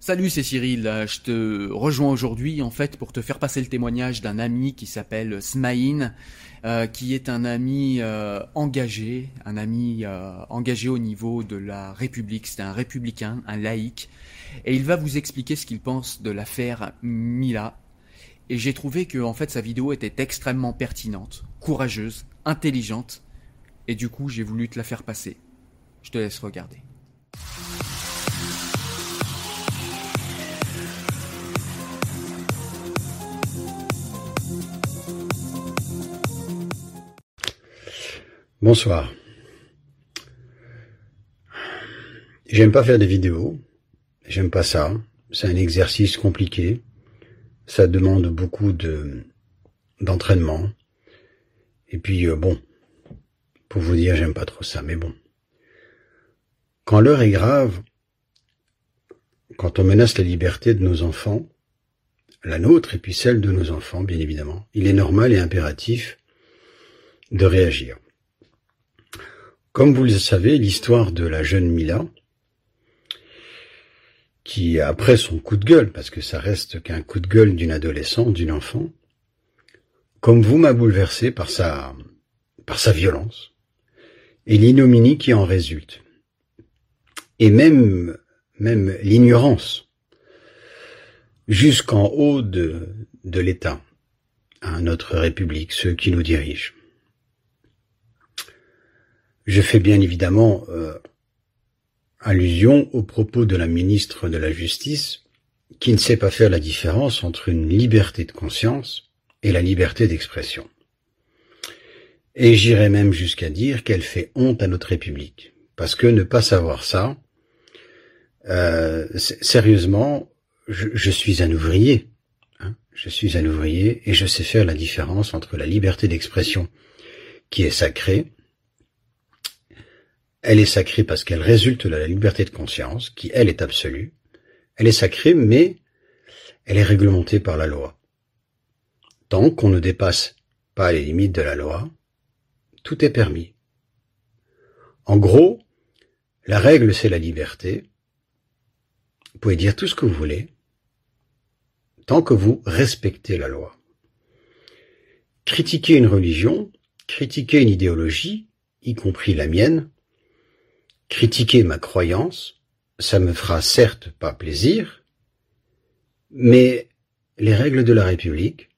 Salut, c'est Cyril. Euh, Je te rejoins aujourd'hui en fait pour te faire passer le témoignage d'un ami qui s'appelle Smaïn, euh, qui est un ami euh, engagé, un ami euh, engagé au niveau de la République. C'est un républicain, un laïc, et il va vous expliquer ce qu'il pense de l'affaire Mila. Et j'ai trouvé que en fait sa vidéo était extrêmement pertinente, courageuse, intelligente, et du coup j'ai voulu te la faire passer. Je te laisse regarder. Bonsoir. J'aime pas faire des vidéos. J'aime pas ça. C'est un exercice compliqué. Ça demande beaucoup de d'entraînement. Et puis euh, bon, pour vous dire, j'aime pas trop ça, mais bon. Quand l'heure est grave, quand on menace la liberté de nos enfants, la nôtre et puis celle de nos enfants, bien évidemment, il est normal et impératif de réagir. Comme vous le savez, l'histoire de la jeune Mila, qui après son coup de gueule, parce que ça reste qu'un coup de gueule d'une adolescente, d'une enfant, comme vous m'a bouleversé par sa, par sa violence et l'ignominie qui en résulte. Et même, même l'ignorance jusqu'en haut de, de l'État, à notre République, ceux qui nous dirigent. Je fais bien évidemment euh, allusion aux propos de la ministre de la Justice, qui ne sait pas faire la différence entre une liberté de conscience et la liberté d'expression. Et j'irais même jusqu'à dire qu'elle fait honte à notre République, parce que ne pas savoir ça, euh, sérieusement, je, suis un ouvrier. Hein, je suis un ouvrier et je sais faire la différence entre la liberté d'expression, qui est sacrée, elle est sacrée parce qu'elle résulte de la liberté de conscience, qui elle est absolue. Elle est sacrée, mais elle est réglementée par la loi. Tant qu'on ne dépasse pas les limites de la loi, tout est permis. En gros, la règle c'est la liberté. Vous pouvez dire tout ce que vous voulez, tant que vous respectez la loi. Critiquer une religion, critiquer une idéologie, y compris la mienne, critiquer ma croyance, ça me fera certes pas plaisir, mais les règles de la République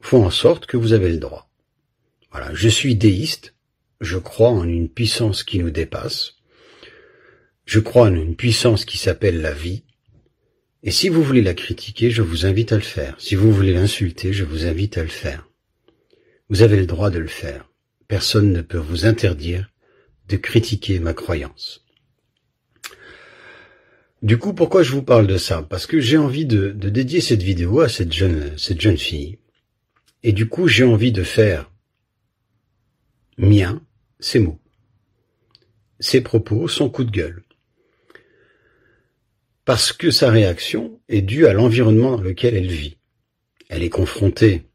font en sorte que vous avez le droit. Voilà, je suis déiste, je crois en une puissance qui nous dépasse, je crois en une puissance qui s'appelle la vie, et si vous voulez la critiquer, je vous invite à le faire. Si vous voulez l'insulter, je vous invite à le faire. Vous avez le droit de le faire. Personne ne peut vous interdire de critiquer ma croyance. Du coup, pourquoi je vous parle de ça? Parce que j'ai envie de, dédier cette vidéo à cette jeune, cette jeune fille. Et du coup, j'ai envie de faire mien ces mots. ses propos, son coup de gueule. Parce que sa réaction est due à l'environnement dans lequel elle vit. Elle est confrontée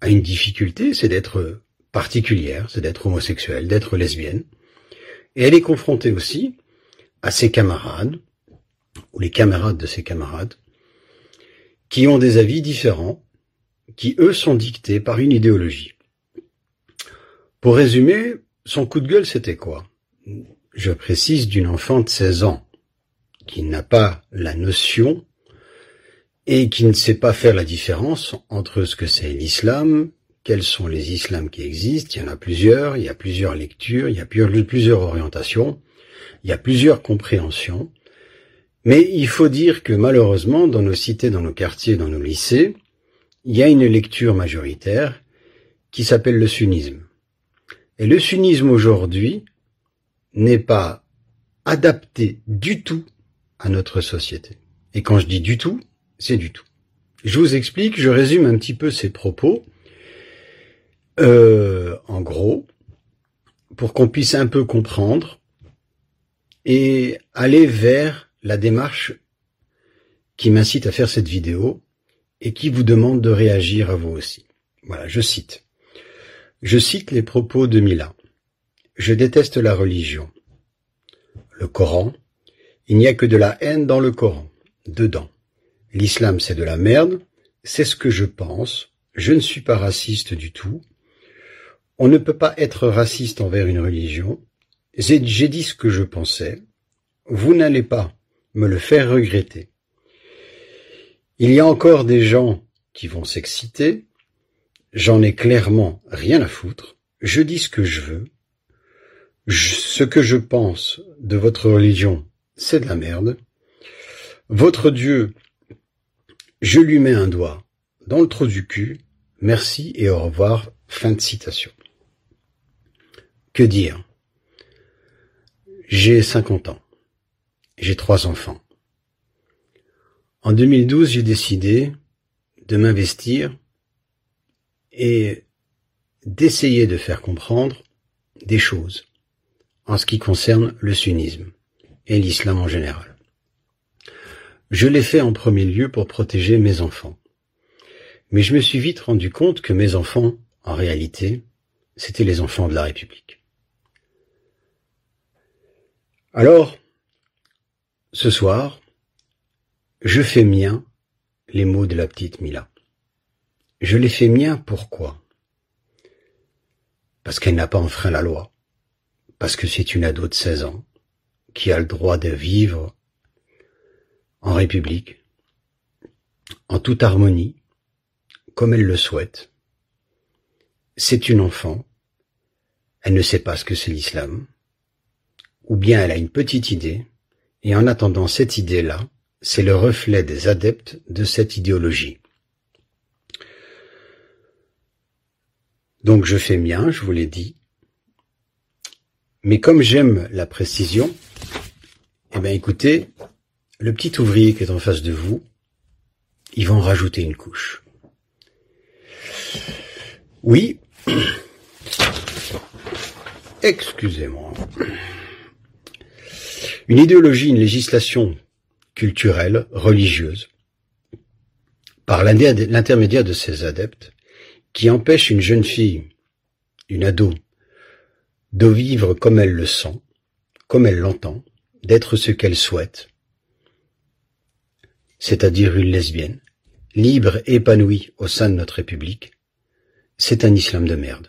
à une difficulté, c'est d'être particulière, c'est d'être homosexuelle, d'être lesbienne. Et elle est confrontée aussi à ses camarades, ou les camarades de ses camarades, qui ont des avis différents, qui eux sont dictés par une idéologie. Pour résumer, son coup de gueule c'était quoi? Je précise d'une enfant de 16 ans, qui n'a pas la notion et qui ne sait pas faire la différence entre ce que c'est l'islam, quels sont les islams qui existent, il y en a plusieurs, il y a plusieurs lectures, il y a plusieurs orientations, il y a plusieurs compréhensions, mais il faut dire que malheureusement, dans nos cités, dans nos quartiers, dans nos lycées, il y a une lecture majoritaire qui s'appelle le sunnisme. Et le sunnisme aujourd'hui n'est pas adapté du tout à notre société. Et quand je dis du tout, c'est du tout. Je vous explique, je résume un petit peu ces propos. Euh, en gros, pour qu'on puisse un peu comprendre et aller vers la démarche qui m'incite à faire cette vidéo et qui vous demande de réagir à vous aussi. Voilà, je cite. Je cite les propos de Mila. Je déteste la religion. Le Coran. Il n'y a que de la haine dans le Coran. Dedans. L'islam c'est de la merde. C'est ce que je pense. Je ne suis pas raciste du tout. On ne peut pas être raciste envers une religion. J'ai dit ce que je pensais. Vous n'allez pas me le faire regretter. Il y a encore des gens qui vont s'exciter. J'en ai clairement rien à foutre. Je dis ce que je veux. ce que je pense de votre religion, c'est de la merde. Votre Dieu, je lui mets un doigt dans le trou du cul. Merci et au revoir. Fin de citation. Que dire? J'ai 50 ans. J'ai trois enfants. En 2012, j'ai décidé de m'investir et d'essayer de faire comprendre des choses en ce qui concerne le sunnisme et l'islam en général. Je l'ai fait en premier lieu pour protéger mes enfants. Mais je me suis vite rendu compte que mes enfants, en réalité, c'étaient les enfants de la République. Alors, ce soir, je fais mien les mots de la petite Mila. Je les fais mien pourquoi? Parce qu'elle n'a pas enfreint la loi, parce que c'est une ado de 16 ans qui a le droit de vivre en République, en toute harmonie, comme elle le souhaite. C'est une enfant, elle ne sait pas ce que c'est l'islam, ou bien elle a une petite idée, et en attendant cette idée-là, c'est le reflet des adeptes de cette idéologie. Donc je fais mien, je vous l'ai dit, mais comme j'aime la précision, eh bien écoutez, le petit ouvrier qui est en face de vous, ils vont rajouter une couche. Oui, excusez-moi. Une idéologie, une législation culturelle, religieuse, par l'intermédiaire de ses adeptes, qui empêche une jeune fille, une ado, de vivre comme elle le sent, comme elle l'entend, d'être ce qu'elle souhaite, c'est-à-dire une lesbienne, libre épanouie au sein de notre République, c'est un islam de merde.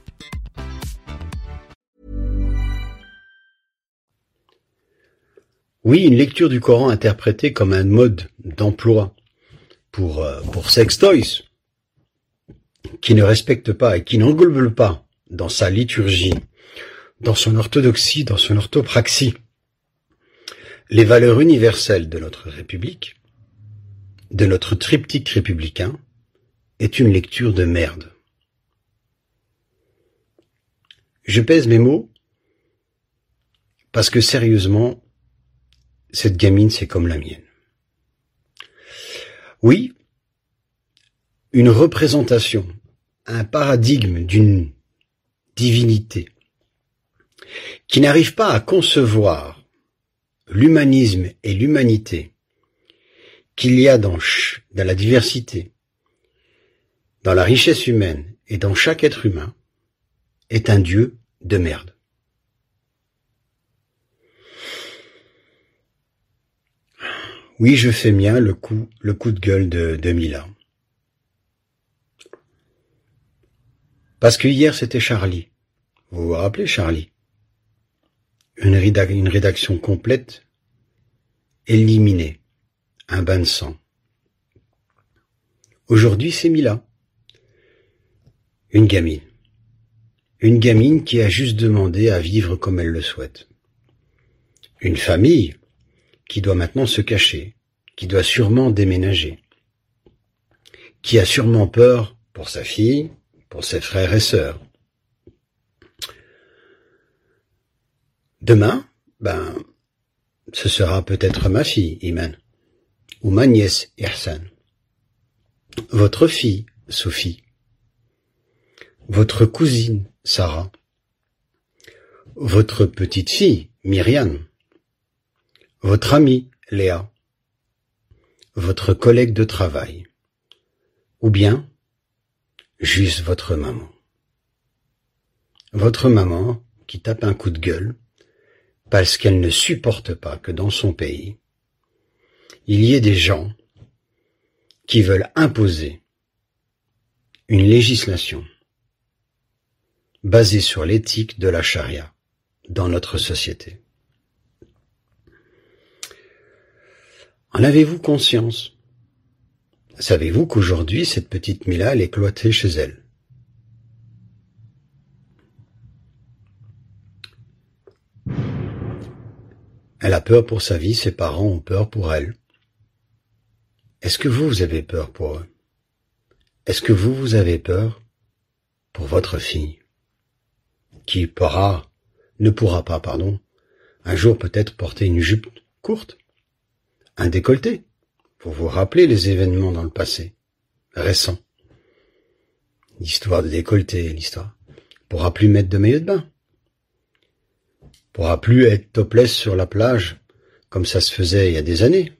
Oui, une lecture du Coran interprétée comme un mode d'emploi pour, euh, pour sex toys, qui ne respecte pas et qui n'englobe pas dans sa liturgie, dans son orthodoxie, dans son orthopraxie, les valeurs universelles de notre République, de notre triptyque républicain, est une lecture de merde. Je pèse mes mots parce que sérieusement, cette gamine, c'est comme la mienne. Oui, une représentation, un paradigme d'une divinité qui n'arrive pas à concevoir l'humanisme et l'humanité qu'il y a dans, la diversité, dans la richesse humaine et dans chaque être humain, est un Dieu de merde. Oui, je fais mien le coup, le coup de gueule de, Mila. Parce que hier c'était Charlie. Vous vous rappelez Charlie? Une rédaction complète, éliminée, un bain de sang. Aujourd'hui c'est Mila. Une gamine. Une gamine qui a juste demandé à vivre comme elle le souhaite. Une famille qui doit maintenant se cacher, qui doit sûrement déménager, qui a sûrement peur pour sa fille, pour ses frères et sœurs. Demain, ben, ce sera peut-être ma fille, Iman, ou ma nièce, Ihsan, votre fille, Sophie, votre cousine, Sarah, votre petite fille, Myriam, votre amie Léa, votre collègue de travail, ou bien juste votre maman. Votre maman qui tape un coup de gueule parce qu'elle ne supporte pas que dans son pays, il y ait des gens qui veulent imposer une législation basée sur l'éthique de la charia dans notre société. En avez-vous conscience? Savez-vous qu'aujourd'hui, cette petite Mila, est cloîtrée chez elle? Elle a peur pour sa vie, ses parents ont peur pour elle. Est-ce que vous, vous avez peur pour eux? Est-ce que vous, vous avez peur pour votre fille? Qui pourra, ne pourra pas, pardon, un jour peut-être porter une jupe courte? Un décolleté. Vous vous rappelez les événements dans le passé, récents. L'histoire de décolleté, l'histoire. Pourra plus mettre de maillot de bain. Pourra plus être topless sur la plage, comme ça se faisait il y a des années.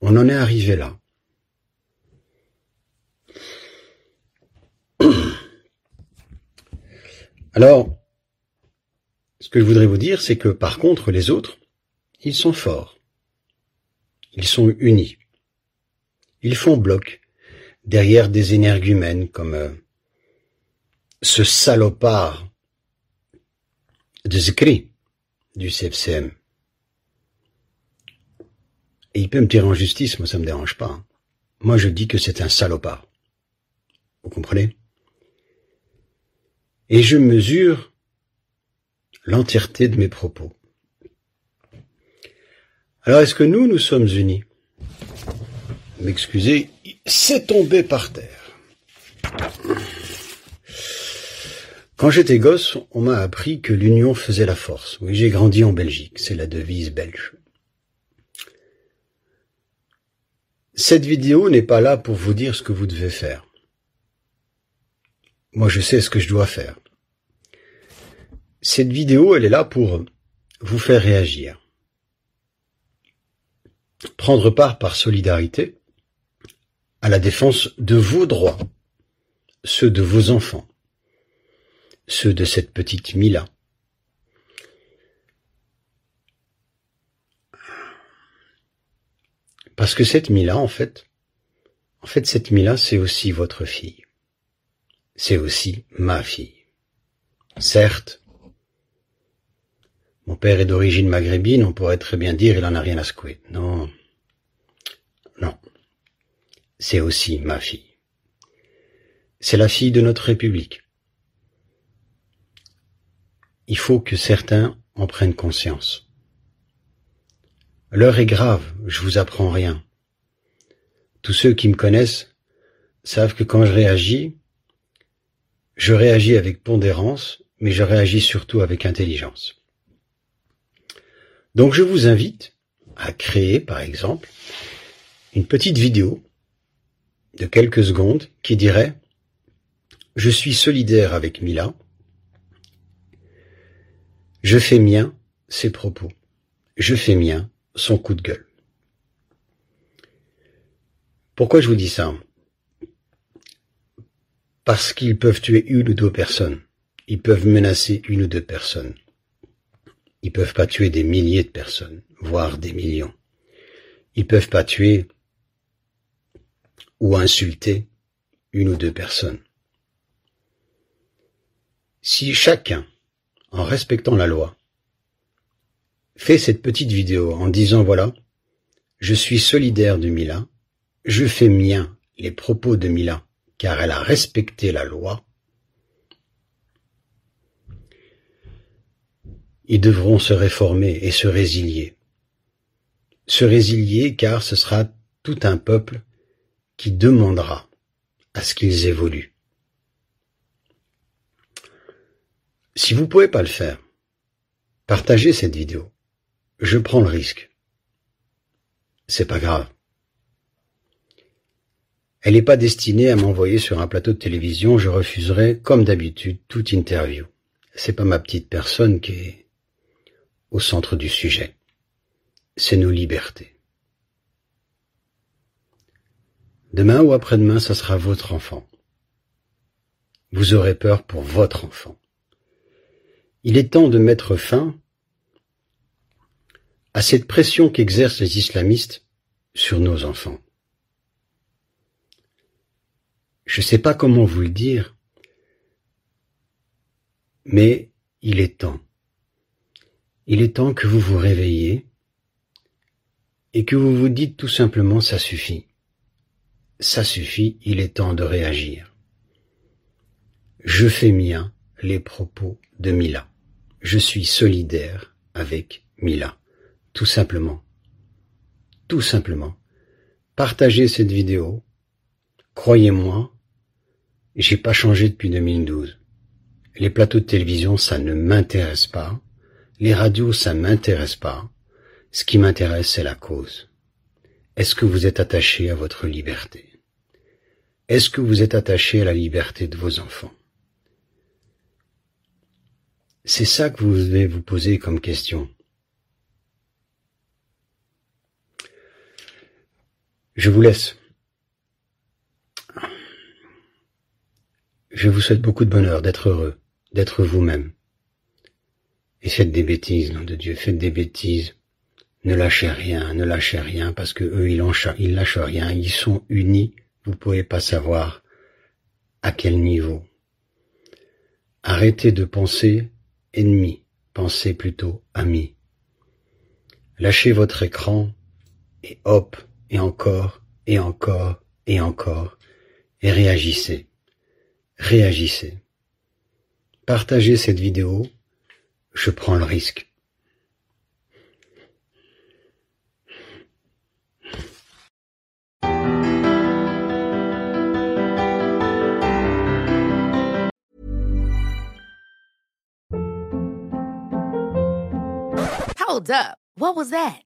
On en est arrivé là. Alors, ce que je voudrais vous dire, c'est que par contre, les autres, ils sont forts. Ils sont unis. Ils font bloc derrière des énergumènes comme euh, ce salopard de Zikri du CFCM. Et il peut me tirer en justice, moi ça me dérange pas. Hein. Moi je dis que c'est un salopard. Vous comprenez? Et je mesure l'entièreté de mes propos. Alors est-ce que nous, nous sommes unis? M'excusez, c'est tombé par terre. Quand j'étais gosse, on m'a appris que l'union faisait la force. Oui, j'ai grandi en Belgique, c'est la devise belge. Cette vidéo n'est pas là pour vous dire ce que vous devez faire. Moi, je sais ce que je dois faire. Cette vidéo, elle est là pour vous faire réagir. Prendre part par solidarité à la défense de vos droits, ceux de vos enfants, ceux de cette petite Mila. Parce que cette Mila, en fait, en fait, cette Mila, c'est aussi votre fille. C'est aussi ma fille. Certes, mon père est d'origine maghrébine, on pourrait très bien dire il en a rien à secouer. Non. Non. C'est aussi ma fille. C'est la fille de notre République. Il faut que certains en prennent conscience. L'heure est grave, je vous apprends rien. Tous ceux qui me connaissent savent que quand je réagis, je réagis avec pondérance, mais je réagis surtout avec intelligence. Donc je vous invite à créer, par exemple, une petite vidéo de quelques secondes qui dirait Je suis solidaire avec Mila, je fais mien ses propos, je fais mien son coup de gueule. Pourquoi je vous dis ça? Parce qu'ils peuvent tuer une ou deux personnes, ils peuvent menacer une ou deux personnes. Ils peuvent pas tuer des milliers de personnes, voire des millions. Ils peuvent pas tuer ou insulter une ou deux personnes. Si chacun, en respectant la loi, fait cette petite vidéo en disant voilà, je suis solidaire de Mila, je fais mien les propos de Mila car elle a respecté la loi, ils devront se réformer et se résilier. Se résilier car ce sera tout un peuple qui demandera à ce qu'ils évoluent. Si vous pouvez pas le faire, partagez cette vidéo. Je prends le risque. C'est pas grave. Elle n'est pas destinée à m'envoyer sur un plateau de télévision, je refuserai, comme d'habitude, toute interview. C'est pas ma petite personne qui est au centre du sujet. C'est nos libertés. Demain ou après-demain, ça sera votre enfant. Vous aurez peur pour votre enfant. Il est temps de mettre fin à cette pression qu'exercent les islamistes sur nos enfants. Je ne sais pas comment vous le dire, mais il est temps. Il est temps que vous vous réveilliez et que vous vous dites tout simplement ça suffit. Ça suffit, il est temps de réagir. Je fais mien les propos de Mila. Je suis solidaire avec Mila. Tout simplement. Tout simplement. Partagez cette vidéo. Croyez-moi, j'ai pas changé depuis 2012. Les plateaux de télévision, ça ne m'intéresse pas. Les radios, ça m'intéresse pas. Ce qui m'intéresse, c'est la cause. Est-ce que vous êtes attaché à votre liberté? Est-ce que vous êtes attaché à la liberté de vos enfants? C'est ça que vous devez vous poser comme question. Je vous laisse. Je vous souhaite beaucoup de bonheur, d'être heureux, d'être vous-même. Et faites des bêtises, nom de Dieu, faites des bêtises. Ne lâchez rien, ne lâchez rien, parce que eux, ils, lâchent rien, ils sont unis, vous pouvez pas savoir à quel niveau. Arrêtez de penser ennemi, pensez plutôt ami. Lâchez votre écran, et hop, et encore, et encore, et encore, et réagissez. Réagissez. Partagez cette vidéo je prends le risque. Hold up. What was that?